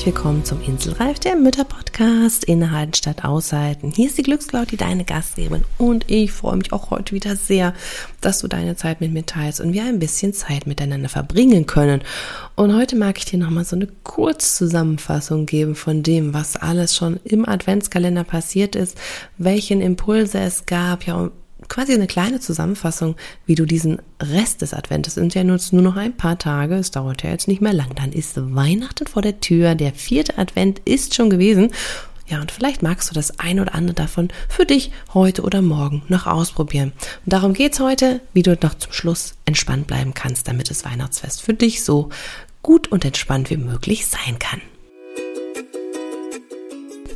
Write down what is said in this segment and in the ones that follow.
herzlich willkommen zum Inselreif, der Mütterpodcast Innehalten statt Aushalten. Hier ist die Glückscloud, die deine Gastgeberin und ich freue mich auch heute wieder sehr, dass du deine Zeit mit mir teilst und wir ein bisschen Zeit miteinander verbringen können. Und heute mag ich dir nochmal so eine Kurzzusammenfassung geben von dem, was alles schon im Adventskalender passiert ist, welchen Impulse es gab, ja, quasi eine kleine Zusammenfassung, wie du diesen Rest des Adventes, sind ja nur, nur noch ein paar Tage, es dauert ja jetzt nicht mehr lang, dann ist Weihnachten vor der Tür, der vierte Advent ist schon gewesen. Ja, und vielleicht magst du das ein oder andere davon für dich heute oder morgen noch ausprobieren. Und darum geht's heute, wie du noch zum Schluss entspannt bleiben kannst, damit das Weihnachtsfest für dich so gut und entspannt wie möglich sein kann.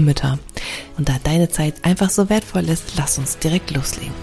Mütter. Und da deine Zeit einfach so wertvoll ist, lass uns direkt loslegen.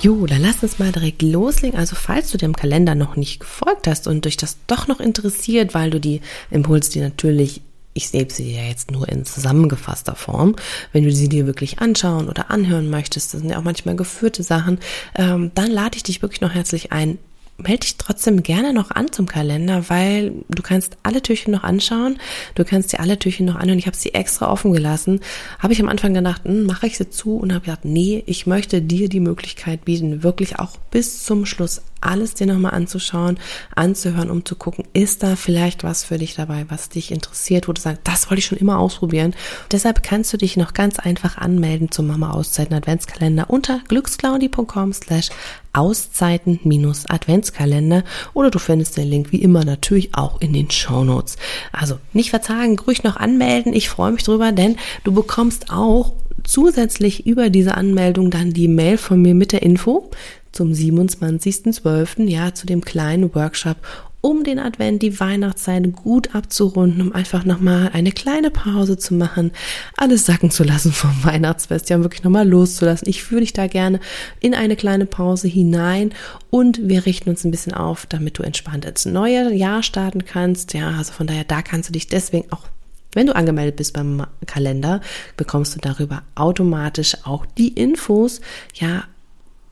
Jo, dann lass uns mal direkt loslegen. Also falls du dem Kalender noch nicht gefolgt hast und dich das doch noch interessiert, weil du die Impulse, die natürlich ich sehe sie ja jetzt nur in zusammengefasster Form. Wenn du sie dir wirklich anschauen oder anhören möchtest, das sind ja auch manchmal geführte Sachen, ähm, dann lade ich dich wirklich noch herzlich ein, melde dich trotzdem gerne noch an zum Kalender, weil du kannst alle Türchen noch anschauen. Du kannst dir alle Türchen noch anhören. Ich habe sie extra offen gelassen. Habe ich am Anfang gedacht, hm, mache ich sie zu und habe gedacht, nee, ich möchte dir die Möglichkeit bieten, wirklich auch bis zum Schluss alles dir nochmal anzuschauen, anzuhören, um zu gucken, ist da vielleicht was für dich dabei, was dich interessiert, wo du sagst, das wollte ich schon immer ausprobieren. Deshalb kannst du dich noch ganz einfach anmelden zum Mama Auszeiten Adventskalender unter glücksclaudi.com slash Auszeiten-Adventskalender oder du findest den Link wie immer natürlich auch in den Show Notes. Also nicht verzagen, ruhig noch anmelden. Ich freue mich drüber, denn du bekommst auch zusätzlich über diese Anmeldung dann die Mail von mir mit der Info zum 27.12., ja, zu dem kleinen Workshop um den Advent, die Weihnachtszeit gut abzurunden, um einfach nochmal eine kleine Pause zu machen, alles sacken zu lassen vom Weihnachtsfest, ja wirklich nochmal loszulassen. Ich führe dich da gerne in eine kleine Pause hinein und wir richten uns ein bisschen auf, damit du entspannt ins neue Jahr starten kannst. Ja, also von daher, da kannst du dich deswegen auch wenn du angemeldet bist beim Kalender, bekommst du darüber automatisch auch die Infos, ja,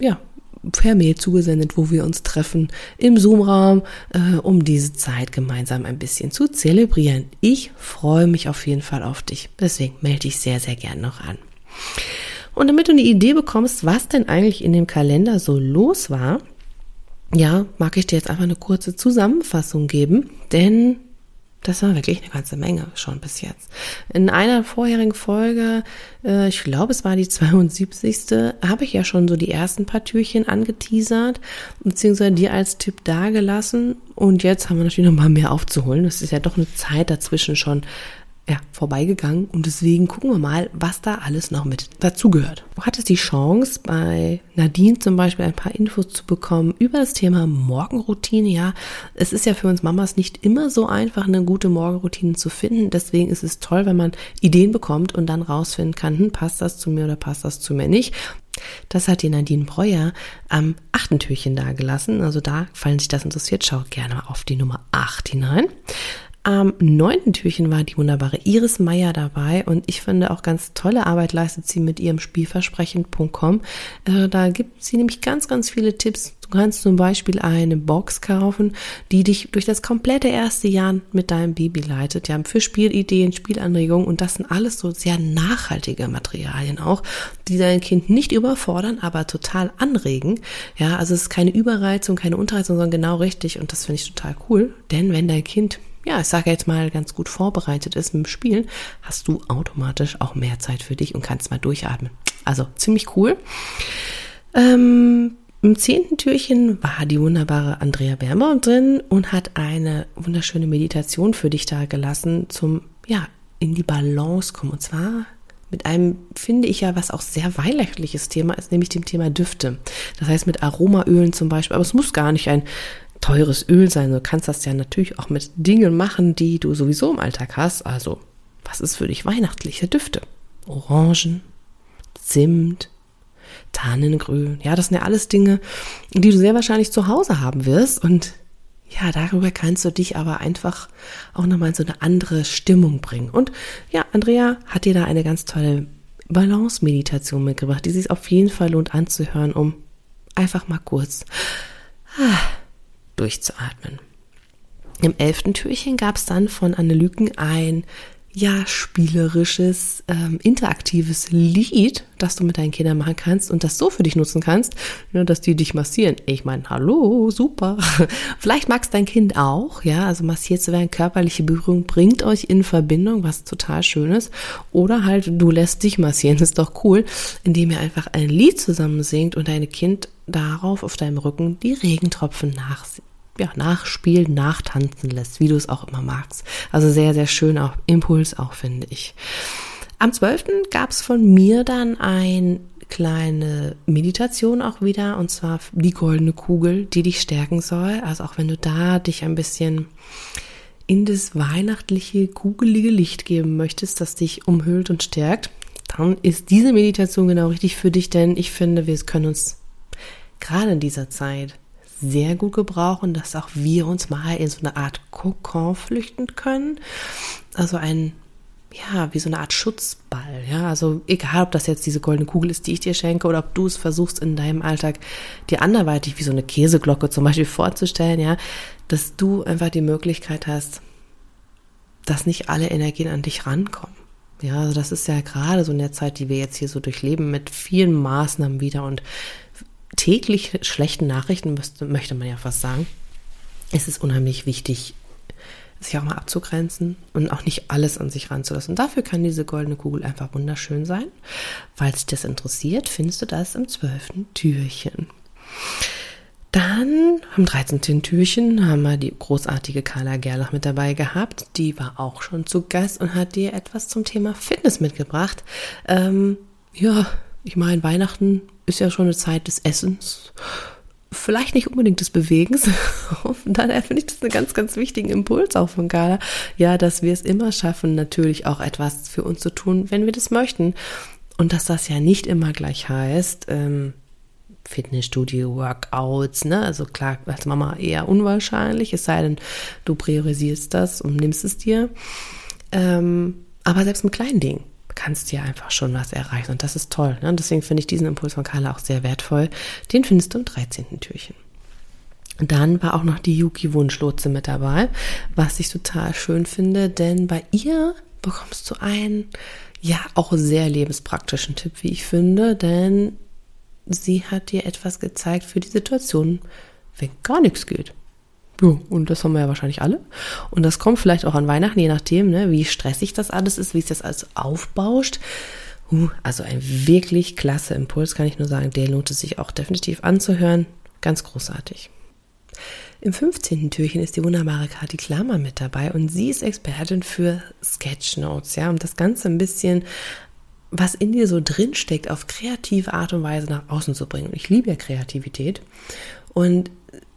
ja, per Mail zugesendet, wo wir uns treffen im Zoom-Raum, äh, um diese Zeit gemeinsam ein bisschen zu zelebrieren. Ich freue mich auf jeden Fall auf dich. Deswegen melde dich sehr, sehr gern noch an. Und damit du eine Idee bekommst, was denn eigentlich in dem Kalender so los war, ja, mag ich dir jetzt einfach eine kurze Zusammenfassung geben, denn das war wirklich eine ganze Menge schon bis jetzt. In einer vorherigen Folge, äh, ich glaube es war die 72. habe ich ja schon so die ersten paar Türchen angeteasert, beziehungsweise dir als Tipp dagelassen. Und jetzt haben wir natürlich noch mal mehr aufzuholen. Das ist ja doch eine Zeit dazwischen schon ja, vorbeigegangen und deswegen gucken wir mal, was da alles noch mit dazugehört. Du hattest die Chance, bei Nadine zum Beispiel ein paar Infos zu bekommen über das Thema Morgenroutine. Ja, es ist ja für uns Mamas nicht immer so einfach, eine gute Morgenroutine zu finden. Deswegen ist es toll, wenn man Ideen bekommt und dann rausfinden kann, hm, passt das zu mir oder passt das zu mir nicht. Das hat die Nadine Breuer am achten Türchen dagelassen. Also da, falls sich das interessiert, schaut gerne auf die Nummer 8 hinein. Am neunten Türchen war die wunderbare Iris Meyer dabei und ich finde auch ganz tolle Arbeit leistet sie mit ihrem Spielversprechen.com. Äh, da gibt sie nämlich ganz, ganz viele Tipps. Du kannst zum Beispiel eine Box kaufen, die dich durch das komplette erste Jahr mit deinem Baby leitet. Ja, für Spielideen, Spielanregungen und das sind alles so sehr nachhaltige Materialien auch, die dein Kind nicht überfordern, aber total anregen. Ja, also es ist keine Überreizung, keine Unterreizung, sondern genau richtig und das finde ich total cool. Denn wenn dein Kind ja, ich sage jetzt mal, ganz gut vorbereitet ist mit dem Spielen, hast du automatisch auch mehr Zeit für dich und kannst mal durchatmen. Also ziemlich cool. Ähm, Im zehnten Türchen war die wunderbare Andrea Bermer drin und hat eine wunderschöne Meditation für dich da gelassen zum, ja, in die Balance kommen. Und zwar mit einem, finde ich ja, was auch sehr weihnachtliches Thema ist, nämlich dem Thema Düfte. Das heißt mit Aromaölen zum Beispiel, aber es muss gar nicht ein teures Öl sein. Du kannst das ja natürlich auch mit Dingen machen, die du sowieso im Alltag hast. Also, was ist für dich weihnachtliche Düfte? Orangen, Zimt, Tannengrün. Ja, das sind ja alles Dinge, die du sehr wahrscheinlich zu Hause haben wirst. Und ja, darüber kannst du dich aber einfach auch nochmal in so eine andere Stimmung bringen. Und ja, Andrea hat dir da eine ganz tolle Balance-Meditation mitgebracht, die sich auf jeden Fall lohnt anzuhören, um einfach mal kurz ah, durchzuatmen. Im elften Türchen gab es dann von Annelüken ein ja, spielerisches, ähm, interaktives Lied, das du mit deinen Kindern machen kannst und das so für dich nutzen kannst, ne, dass die dich massieren. Ich meine, hallo, super. Vielleicht magst dein Kind auch, ja, also massiert zu werden, körperliche Berührung bringt euch in Verbindung, was total schön ist. Oder halt, du lässt dich massieren, ist doch cool, indem ihr einfach ein Lied zusammen singt und dein Kind darauf auf deinem Rücken die Regentropfen nachsieht ja, nachspielen, nachtanzen lässt, wie du es auch immer magst. Also sehr, sehr schön auch Impuls auch, finde ich. Am 12. gab es von mir dann ein kleine Meditation auch wieder und zwar die goldene Kugel, die dich stärken soll. Also auch wenn du da dich ein bisschen in das weihnachtliche, kugelige Licht geben möchtest, das dich umhüllt und stärkt, dann ist diese Meditation genau richtig für dich, denn ich finde, wir können uns gerade in dieser Zeit sehr gut gebrauchen, dass auch wir uns mal in so eine Art Kokon flüchten können. Also ein, ja, wie so eine Art Schutzball, ja. Also egal, ob das jetzt diese goldene Kugel ist, die ich dir schenke, oder ob du es versuchst in deinem Alltag dir anderweitig wie so eine Käseglocke zum Beispiel vorzustellen, ja, dass du einfach die Möglichkeit hast, dass nicht alle Energien an dich rankommen. Ja, also das ist ja gerade so in der Zeit, die wir jetzt hier so durchleben, mit vielen Maßnahmen wieder und täglich schlechten Nachrichten, müsste, möchte man ja fast sagen, ist es unheimlich wichtig, sich auch mal abzugrenzen und auch nicht alles an sich ranzulassen. Dafür kann diese goldene Kugel einfach wunderschön sein. Falls dich das interessiert, findest du das im zwölften Türchen. Dann am 13. Türchen haben wir die großartige Carla Gerlach mit dabei gehabt. Die war auch schon zu Gast und hat dir etwas zum Thema Fitness mitgebracht. Ähm, ja, ich meine, Weihnachten ist ja schon eine Zeit des Essens. Vielleicht nicht unbedingt des Bewegens. Und daher finde ich das einen ganz, ganz wichtigen Impuls auch von Carla. Ja, dass wir es immer schaffen, natürlich auch etwas für uns zu tun, wenn wir das möchten. Und dass das ja nicht immer gleich heißt, ähm, Fitnessstudio, Workouts, ne? Also klar, als Mama eher unwahrscheinlich, es sei denn, du priorisierst das und nimmst es dir. Ähm, aber selbst mit kleinen Dingen kannst ja einfach schon was erreichen. Und das ist toll. Ne? Und deswegen finde ich diesen Impuls von Carla auch sehr wertvoll. Den findest du im 13. Türchen. Dann war auch noch die Yuki Wunschlotse mit dabei, was ich total schön finde, denn bei ihr bekommst du einen, ja, auch sehr lebenspraktischen Tipp, wie ich finde, denn sie hat dir etwas gezeigt für die Situation, wenn gar nichts geht. Ja, und das haben wir ja wahrscheinlich alle. Und das kommt vielleicht auch an Weihnachten, je nachdem, ne, wie stressig das alles ist, wie sich das alles aufbauscht. Uh, also ein wirklich klasse Impuls, kann ich nur sagen. Der lohnt es sich auch definitiv anzuhören. Ganz großartig. Im 15. Türchen ist die wunderbare Kati Klammer mit dabei und sie ist Expertin für Sketchnotes, ja, um das Ganze ein bisschen, was in dir so drin steckt, auf kreative Art und Weise nach außen zu bringen. Und ich liebe ja Kreativität. Und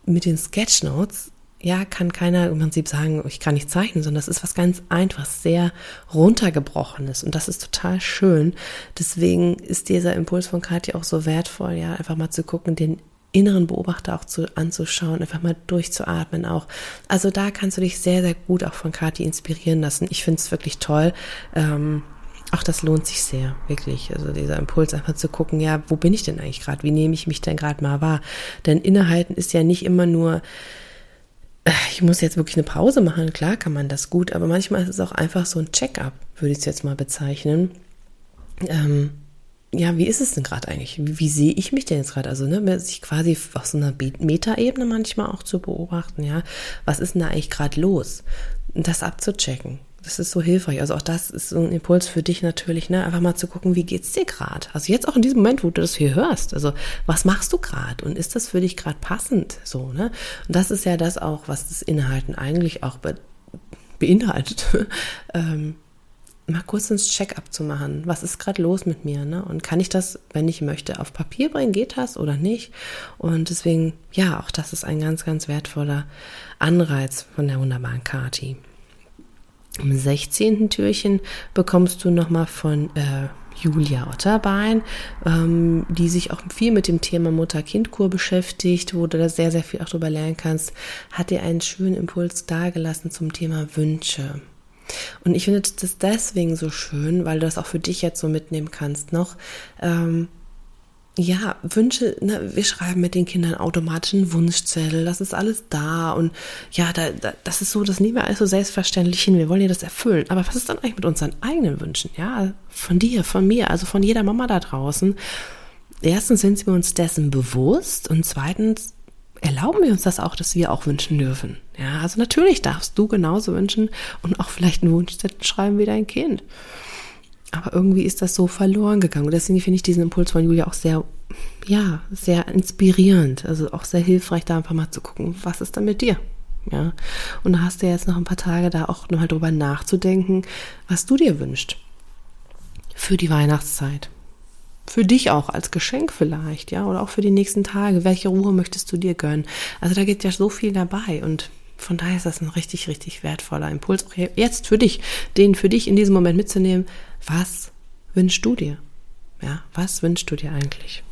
mit den Sketchnotes, ja, kann keiner im Prinzip sagen, ich kann nicht zeichnen, sondern das ist was ganz Einfaches, sehr runtergebrochenes und das ist total schön. Deswegen ist dieser Impuls von Katja auch so wertvoll, ja, einfach mal zu gucken, den inneren Beobachter auch zu, anzuschauen, einfach mal durchzuatmen auch. Also da kannst du dich sehr, sehr gut auch von Kathi inspirieren lassen. Ich finde es wirklich toll. Ähm, auch das lohnt sich sehr, wirklich. Also dieser Impuls einfach zu gucken, ja, wo bin ich denn eigentlich gerade? Wie nehme ich mich denn gerade mal wahr? Denn innehalten ist ja nicht immer nur, ich muss jetzt wirklich eine Pause machen. Klar kann man das gut, aber manchmal ist es auch einfach so ein Check-up, würde ich es jetzt mal bezeichnen. Ähm, ja, wie ist es denn gerade eigentlich? Wie, wie, sehe ich mich denn jetzt gerade? Also, ne, sich quasi aus einer Metaebene manchmal auch zu beobachten, ja, was ist denn da eigentlich gerade los? Das abzuchecken. Das ist so hilfreich. Also auch das ist so ein Impuls für dich natürlich, ne? Einfach mal zu gucken, wie geht's dir gerade? Also jetzt auch in diesem Moment, wo du das hier hörst. Also was machst du gerade? Und ist das für dich gerade passend? So, ne? Und das ist ja das auch, was das Inhalten eigentlich auch be beinhaltet. ähm, mal kurz ins Check-up zu machen. Was ist gerade los mit mir? Ne? Und kann ich das, wenn ich möchte, auf Papier bringen? Geht das oder nicht? Und deswegen, ja, auch das ist ein ganz, ganz wertvoller Anreiz von der wunderbaren Kati. Im 16. Türchen bekommst du nochmal von äh, Julia Otterbein, ähm, die sich auch viel mit dem Thema Mutter-Kind-Kur beschäftigt, wo du da sehr, sehr viel auch drüber lernen kannst, hat dir einen schönen Impuls dargelassen zum Thema Wünsche. Und ich finde das deswegen so schön, weil du das auch für dich jetzt so mitnehmen kannst noch. Ähm, ja, Wünsche, ne, wir schreiben mit den Kindern automatischen Wunschzettel, das ist alles da und ja, da, da, das ist so, das nehmen wir alles so selbstverständlich hin, wir wollen ja das erfüllen. Aber was ist dann eigentlich mit unseren eigenen Wünschen? Ja, von dir, von mir, also von jeder Mama da draußen. Erstens sind wir uns dessen bewusst und zweitens erlauben wir uns das auch, dass wir auch wünschen dürfen. Ja, also natürlich darfst du genauso wünschen und auch vielleicht einen Wunschzettel schreiben wie dein Kind. Aber irgendwie ist das so verloren gegangen. Und deswegen finde ich diesen Impuls von Julia auch sehr, ja, sehr inspirierend. Also auch sehr hilfreich, da einfach mal zu gucken, was ist da mit dir? Ja. Und da hast du jetzt noch ein paar Tage da auch nochmal drüber nachzudenken, was du dir wünschst. Für die Weihnachtszeit für dich auch als Geschenk vielleicht, ja, oder auch für die nächsten Tage. Welche Ruhe möchtest du dir gönnen? Also da geht ja so viel dabei und von daher ist das ein richtig, richtig wertvoller Impuls, auch jetzt für dich, den für dich in diesem Moment mitzunehmen. Was wünschst du dir? Ja, was wünschst du dir eigentlich?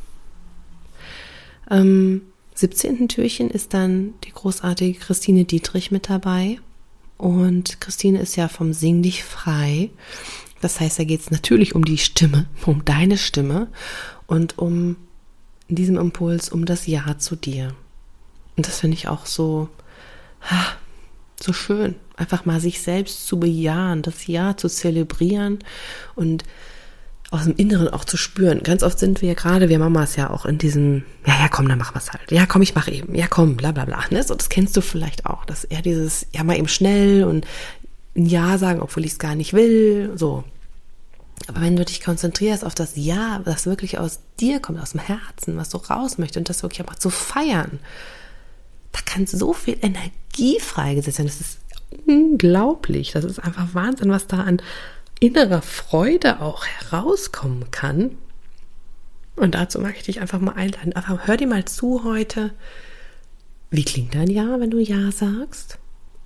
Am 17. Türchen ist dann die großartige Christine Dietrich mit dabei. Und Christine ist ja vom Sing dich frei. Das heißt, da geht es natürlich um die Stimme, um deine Stimme und um in diesem Impuls um das Ja zu dir. Und das finde ich auch so, so schön, einfach mal sich selbst zu bejahen, das Ja zu zelebrieren und aus dem Inneren auch zu spüren. Ganz oft sind wir gerade, wir Mamas ja auch in diesem, ja, ja, komm, dann machen wir es halt. Ja, komm, ich mache eben. Ja, komm, bla, bla, bla. Ne? So, das kennst du vielleicht auch, dass er dieses, ja, mal eben schnell und ein Ja sagen, obwohl ich es gar nicht will. So. Aber wenn du dich konzentrierst auf das Ja, was wirklich aus dir kommt, aus dem Herzen, was du raus möchtest und das wirklich mal zu feiern, da kann so viel Energie freigesetzt werden. Das ist unglaublich. Das ist einfach Wahnsinn, was da an innerer Freude auch herauskommen kann. Und dazu mag ich dich einfach mal einladen. Einfach hör dir mal zu heute. Wie klingt dein Ja, wenn du Ja sagst?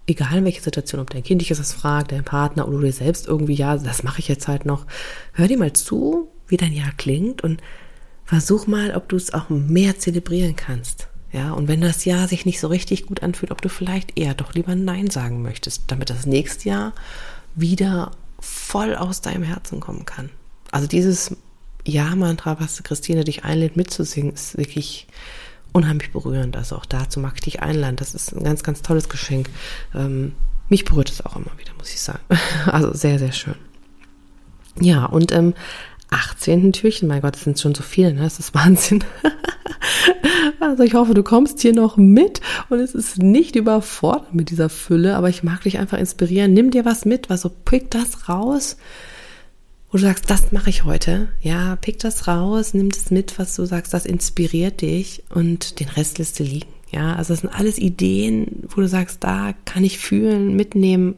egal in welcher Situation, ob dein Kind dich das fragt, dein Partner oder du dir selbst irgendwie, ja, das mache ich jetzt halt noch, hör dir mal zu, wie dein Ja klingt und versuch mal, ob du es auch mehr zelebrieren kannst. Ja, und wenn das Ja sich nicht so richtig gut anfühlt, ob du vielleicht eher doch lieber Nein sagen möchtest, damit das nächste Jahr wieder voll aus deinem Herzen kommen kann. Also dieses Ja-Mantra, was Christine dich einlädt mitzusingen, ist wirklich unheimlich berührend. Also auch dazu mag ich dich einladen. Das ist ein ganz, ganz tolles Geschenk. Ähm, mich berührt es auch immer wieder, muss ich sagen. Also sehr, sehr schön. Ja, und ähm, 18. Türchen, mein Gott, das sind schon so viele, ne? Das ist Wahnsinn. also ich hoffe, du kommst hier noch mit und es ist nicht überfordert mit dieser Fülle, aber ich mag dich einfach inspirieren. Nimm dir was mit, was so pick das raus wo du sagst, das mache ich heute. Ja, pick das raus, nimm das mit, was du sagst, das inspiriert dich und den Rest lässt du liegen. Ja, also das sind alles Ideen, wo du sagst, da kann ich fühlen, mitnehmen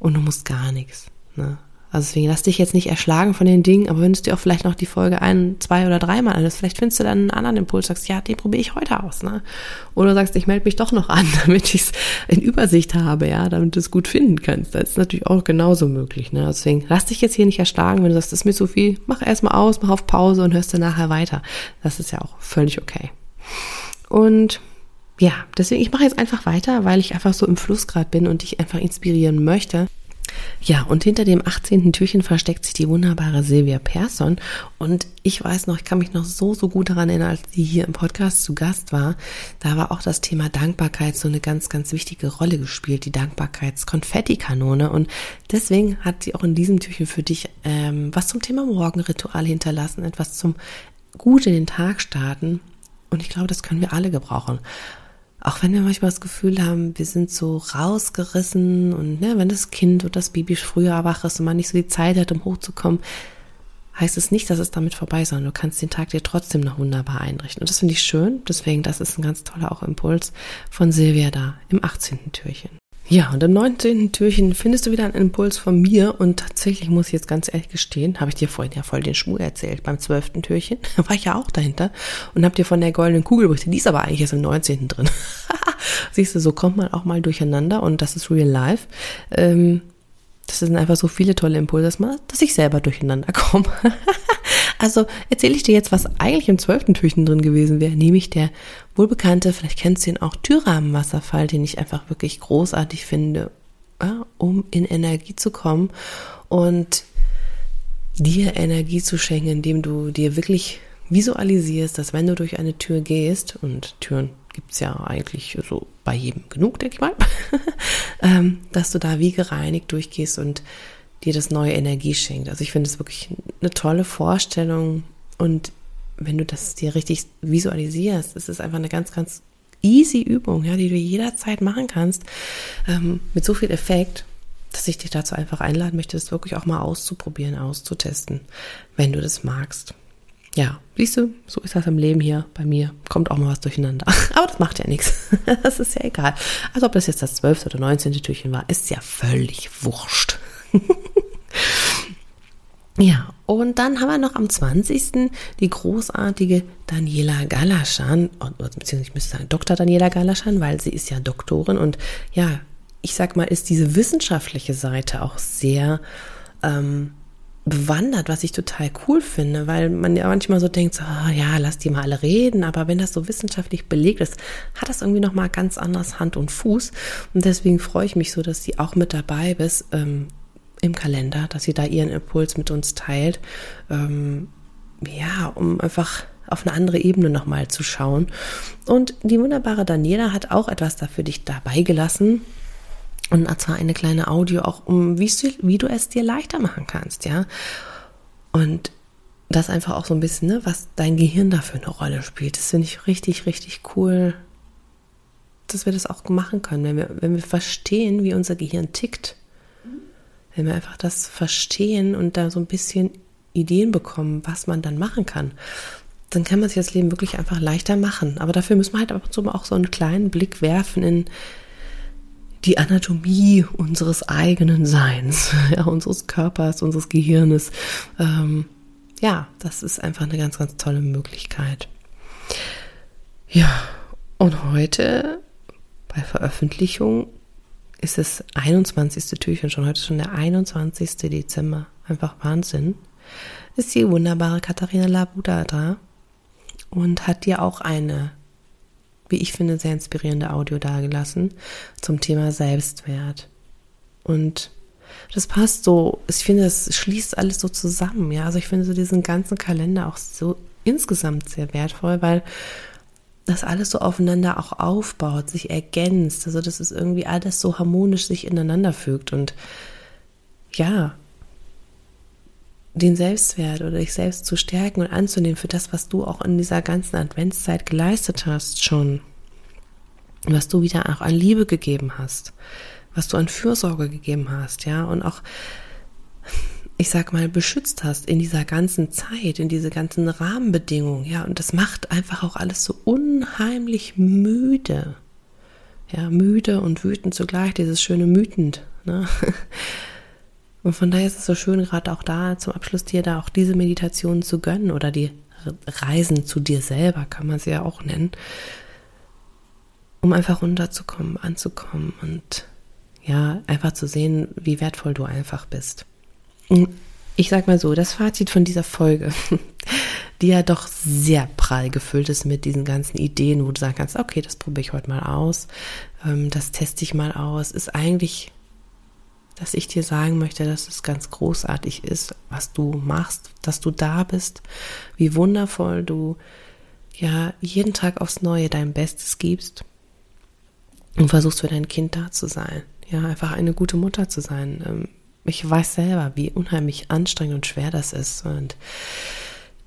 und du musst gar nichts. Ne? Also deswegen lass dich jetzt nicht erschlagen von den Dingen, aber wenn du dir auch vielleicht noch die Folge ein, zwei oder dreimal anhörst, vielleicht findest du dann einen anderen Impuls, sagst, ja, den probiere ich heute aus, ne? Oder sagst, ich melde mich doch noch an, damit ich es in Übersicht habe, ja, damit du es gut finden kannst. Das ist natürlich auch genauso möglich, ne? Deswegen lass dich jetzt hier nicht erschlagen, wenn du sagst, das ist mir zu viel, mach erstmal aus, mach auf Pause und hörst dann nachher weiter. Das ist ja auch völlig okay. Und ja, deswegen, ich mache jetzt einfach weiter, weil ich einfach so im Fluss gerade bin und dich einfach inspirieren möchte. Ja, und hinter dem 18. Türchen versteckt sich die wunderbare Silvia Persson. Und ich weiß noch, ich kann mich noch so, so gut daran erinnern, als sie hier im Podcast zu Gast war. Da war auch das Thema Dankbarkeit so eine ganz, ganz wichtige Rolle gespielt, die Dankbarkeitskonfettikanone. Und deswegen hat sie auch in diesem Türchen für dich ähm, was zum Thema Morgenritual hinterlassen, etwas zum gut in den Tag starten. Und ich glaube, das können wir alle gebrauchen auch wenn wir manchmal das Gefühl haben, wir sind so rausgerissen und ne, wenn das Kind oder das Baby früher wach ist und man nicht so die Zeit hat, um hochzukommen, heißt es nicht, dass es damit vorbei ist, sondern du kannst den Tag dir trotzdem noch wunderbar einrichten. Und das finde ich schön. Deswegen, das ist ein ganz toller auch Impuls von Silvia da im 18. Türchen. Ja, und im 19. Türchen findest du wieder einen Impuls von mir und tatsächlich muss ich jetzt ganz ehrlich gestehen, habe ich dir vorhin ja voll den Schmuck erzählt. Beim 12. Türchen war ich ja auch dahinter und habe dir von der goldenen Kugel berichtet. Die ist aber eigentlich erst im 19. drin. Siehst du, so kommt man auch mal durcheinander und das ist real life. Ähm, das sind einfach so viele tolle Impulse, dass ich selber durcheinander komme. also erzähle ich dir jetzt, was eigentlich im zwölften Türchen drin gewesen wäre, nämlich der wohlbekannte, vielleicht kennst du ihn auch, Türrahmenwasserfall, den ich einfach wirklich großartig finde, ja, um in Energie zu kommen und dir Energie zu schenken, indem du dir wirklich visualisierst, dass wenn du durch eine Tür gehst, und Türen gibt es ja eigentlich so bei jedem genug, denke ich mal, ähm, dass du da wie gereinigt durchgehst und dir das neue Energie schenkt. Also ich finde es wirklich eine tolle Vorstellung und wenn du das dir richtig visualisierst, es ist einfach eine ganz, ganz easy Übung, ja, die du jederzeit machen kannst, ähm, mit so viel Effekt, dass ich dich dazu einfach einladen möchte, das wirklich auch mal auszuprobieren, auszutesten, wenn du das magst ja, siehst du, so ist das im Leben hier bei mir. Kommt auch mal was durcheinander. Aber das macht ja nichts. Das ist ja egal. Also ob das jetzt das 12. oder 19. Türchen war, ist ja völlig wurscht. Ja, und dann haben wir noch am 20. die großartige Daniela Galaschan, beziehungsweise ich müsste sagen Dr. Daniela Galaschan, weil sie ist ja Doktorin und ja, ich sag mal, ist diese wissenschaftliche Seite auch sehr ähm, bewandert, was ich total cool finde, weil man ja manchmal so denkt, so, oh, ja, lass die mal alle reden, aber wenn das so wissenschaftlich belegt ist, hat das irgendwie nochmal ganz anders Hand und Fuß und deswegen freue ich mich so, dass sie auch mit dabei ist ähm, im Kalender, dass sie da ihren Impuls mit uns teilt, ähm, ja, um einfach auf eine andere Ebene nochmal zu schauen. Und die wunderbare Daniela hat auch etwas dafür dich dabei gelassen, und zwar eine kleine Audio auch, um wie, wie du es dir leichter machen kannst, ja. Und das einfach auch so ein bisschen, ne, was dein Gehirn dafür eine Rolle spielt. Das finde ich richtig, richtig cool, dass wir das auch machen können, wenn wir, wenn wir verstehen, wie unser Gehirn tickt. Wenn wir einfach das verstehen und da so ein bisschen Ideen bekommen, was man dann machen kann, dann kann man sich das Leben wirklich einfach leichter machen. Aber dafür müssen wir halt ab und zu mal auch so einen kleinen Blick werfen in, die Anatomie unseres eigenen Seins, ja, unseres Körpers, unseres Gehirnes. Ähm, ja, das ist einfach eine ganz, ganz tolle Möglichkeit. Ja, und heute bei Veröffentlichung ist es 21. Türchen schon. Heute ist schon der 21. Dezember. Einfach Wahnsinn. Ist die wunderbare Katharina Labuda da und hat dir auch eine wie ich finde, sehr inspirierende Audio dargelassen zum Thema Selbstwert. Und das passt so, ich finde, es schließt alles so zusammen, ja. Also ich finde so diesen ganzen Kalender auch so insgesamt sehr wertvoll, weil das alles so aufeinander auch aufbaut, sich ergänzt. Also dass es irgendwie alles so harmonisch sich ineinander fügt und ja, den Selbstwert oder dich selbst zu stärken und anzunehmen für das, was du auch in dieser ganzen Adventszeit geleistet hast schon. Was du wieder auch an Liebe gegeben hast, was du an Fürsorge gegeben hast, ja, und auch, ich sag mal, beschützt hast in dieser ganzen Zeit, in diese ganzen Rahmenbedingungen, ja, und das macht einfach auch alles so unheimlich müde. Ja, müde und wütend zugleich, dieses schöne Mütend, ne? Und von daher ist es so schön, gerade auch da zum Abschluss dir da auch diese Meditation zu gönnen oder die Reisen zu dir selber, kann man sie ja auch nennen, um einfach runterzukommen, anzukommen und ja, einfach zu sehen, wie wertvoll du einfach bist. Ich sag mal so, das Fazit von dieser Folge, die ja doch sehr prall gefüllt ist mit diesen ganzen Ideen, wo du sagen kannst, okay, das probiere ich heute mal aus, ähm, das teste ich mal aus, ist eigentlich dass ich dir sagen möchte, dass es ganz großartig ist, was du machst, dass du da bist, wie wundervoll du ja jeden Tag aufs Neue dein Bestes gibst und versuchst für dein Kind da zu sein. Ja, einfach eine gute Mutter zu sein. Ich weiß selber, wie unheimlich anstrengend und schwer das ist und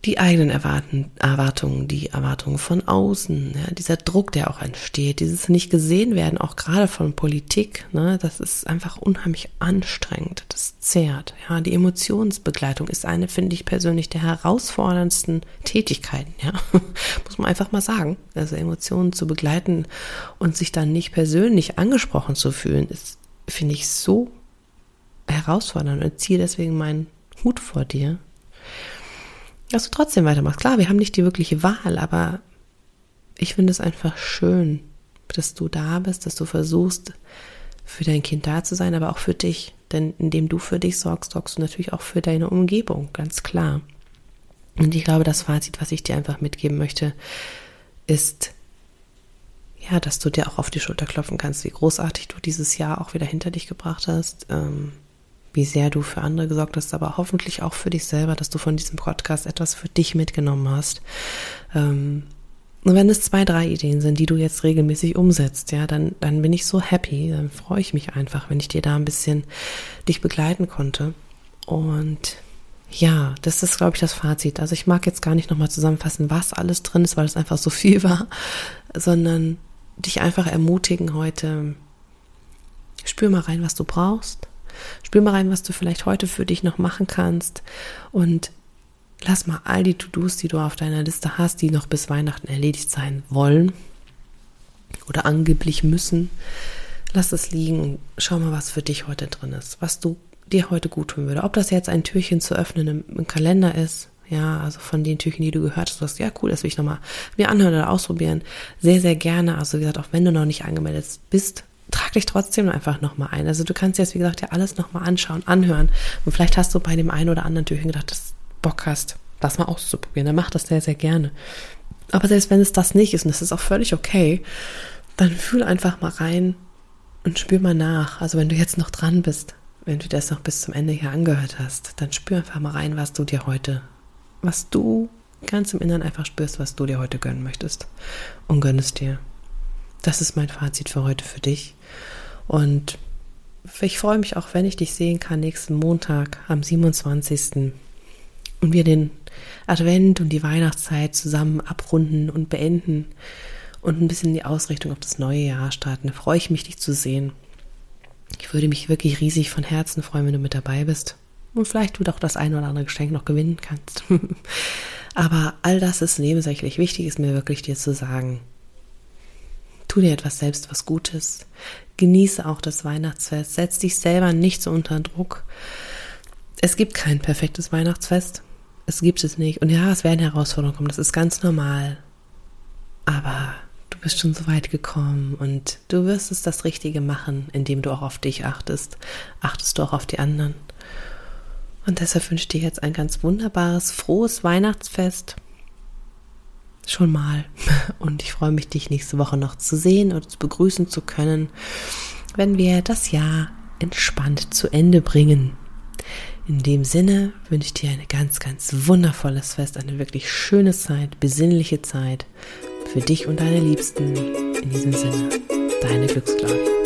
die eigenen Erwarten, Erwartungen, die Erwartungen von außen, ja, dieser Druck, der auch entsteht, dieses nicht gesehen werden, auch gerade von Politik, ne, das ist einfach unheimlich anstrengend, das zehrt. Ja, die Emotionsbegleitung ist eine, finde ich persönlich, der herausforderndsten Tätigkeiten, ja, muss man einfach mal sagen. Also Emotionen zu begleiten und sich dann nicht persönlich angesprochen zu fühlen, ist, finde ich, so herausfordernd und ziehe deswegen meinen Hut vor dir dass du trotzdem weitermachst. Klar, wir haben nicht die wirkliche Wahl, aber ich finde es einfach schön, dass du da bist, dass du versuchst, für dein Kind da zu sein, aber auch für dich. Denn indem du für dich sorgst, sorgst du natürlich auch für deine Umgebung, ganz klar. Und ich glaube, das Fazit, was ich dir einfach mitgeben möchte, ist, ja, dass du dir auch auf die Schulter klopfen kannst, wie großartig du dieses Jahr auch wieder hinter dich gebracht hast. Ähm, wie sehr du für andere gesorgt hast, aber hoffentlich auch für dich selber, dass du von diesem Podcast etwas für dich mitgenommen hast. Ähm, und wenn es zwei, drei Ideen sind, die du jetzt regelmäßig umsetzt, ja, dann, dann bin ich so happy, dann freue ich mich einfach, wenn ich dir da ein bisschen dich begleiten konnte. Und ja, das ist, glaube ich, das Fazit. Also ich mag jetzt gar nicht nochmal zusammenfassen, was alles drin ist, weil es einfach so viel war, sondern dich einfach ermutigen heute, spür mal rein, was du brauchst Spür mal rein, was du vielleicht heute für dich noch machen kannst und lass mal all die To-Dos, die du auf deiner Liste hast, die noch bis Weihnachten erledigt sein wollen oder angeblich müssen, lass es liegen und schau mal, was für dich heute drin ist, was du dir heute gut tun würde. Ob das jetzt ein Türchen zu öffnen im, im Kalender ist, ja, also von den Türchen, die du gehört hast, du hast, ja cool, das will ich nochmal mir anhören oder ausprobieren. Sehr, sehr gerne. Also wie gesagt, auch wenn du noch nicht angemeldet bist, trag dich trotzdem einfach nochmal ein. Also du kannst jetzt, wie gesagt, ja alles nochmal anschauen, anhören. Und vielleicht hast du bei dem einen oder anderen Türchen gedacht, dass du Bock hast, das mal auszuprobieren. Dann mach das sehr, sehr gerne. Aber selbst wenn es das nicht ist, und das ist auch völlig okay, dann fühl einfach mal rein und spür mal nach. Also wenn du jetzt noch dran bist, wenn du das noch bis zum Ende hier angehört hast, dann spür einfach mal rein, was du dir heute, was du ganz im Inneren einfach spürst, was du dir heute gönnen möchtest. Und gönn es dir. Das ist mein Fazit für heute für dich. Und ich freue mich auch, wenn ich dich sehen kann nächsten Montag am 27. und wir den Advent und die Weihnachtszeit zusammen abrunden und beenden und ein bisschen die Ausrichtung auf das neue Jahr starten. Da freue ich mich, dich zu sehen. Ich würde mich wirklich riesig von Herzen freuen, wenn du mit dabei bist und vielleicht du doch das ein oder andere Geschenk noch gewinnen kannst. Aber all das ist nebensächlich. Wichtig ist mir wirklich dir zu sagen, Tu dir etwas selbst was Gutes. Genieße auch das Weihnachtsfest. Setz dich selber nicht so unter Druck. Es gibt kein perfektes Weihnachtsfest. Es gibt es nicht. Und ja, es werden Herausforderungen kommen. Das ist ganz normal. Aber du bist schon so weit gekommen und du wirst es das Richtige machen, indem du auch auf dich achtest. Achtest du auch auf die anderen. Und deshalb wünsche ich dir jetzt ein ganz wunderbares, frohes Weihnachtsfest schon mal. Und ich freue mich, dich nächste Woche noch zu sehen und zu begrüßen zu können, wenn wir das Jahr entspannt zu Ende bringen. In dem Sinne wünsche ich dir ein ganz, ganz wundervolles Fest, eine wirklich schöne Zeit, besinnliche Zeit für dich und deine Liebsten. In diesem Sinne, deine Glücksgläubige.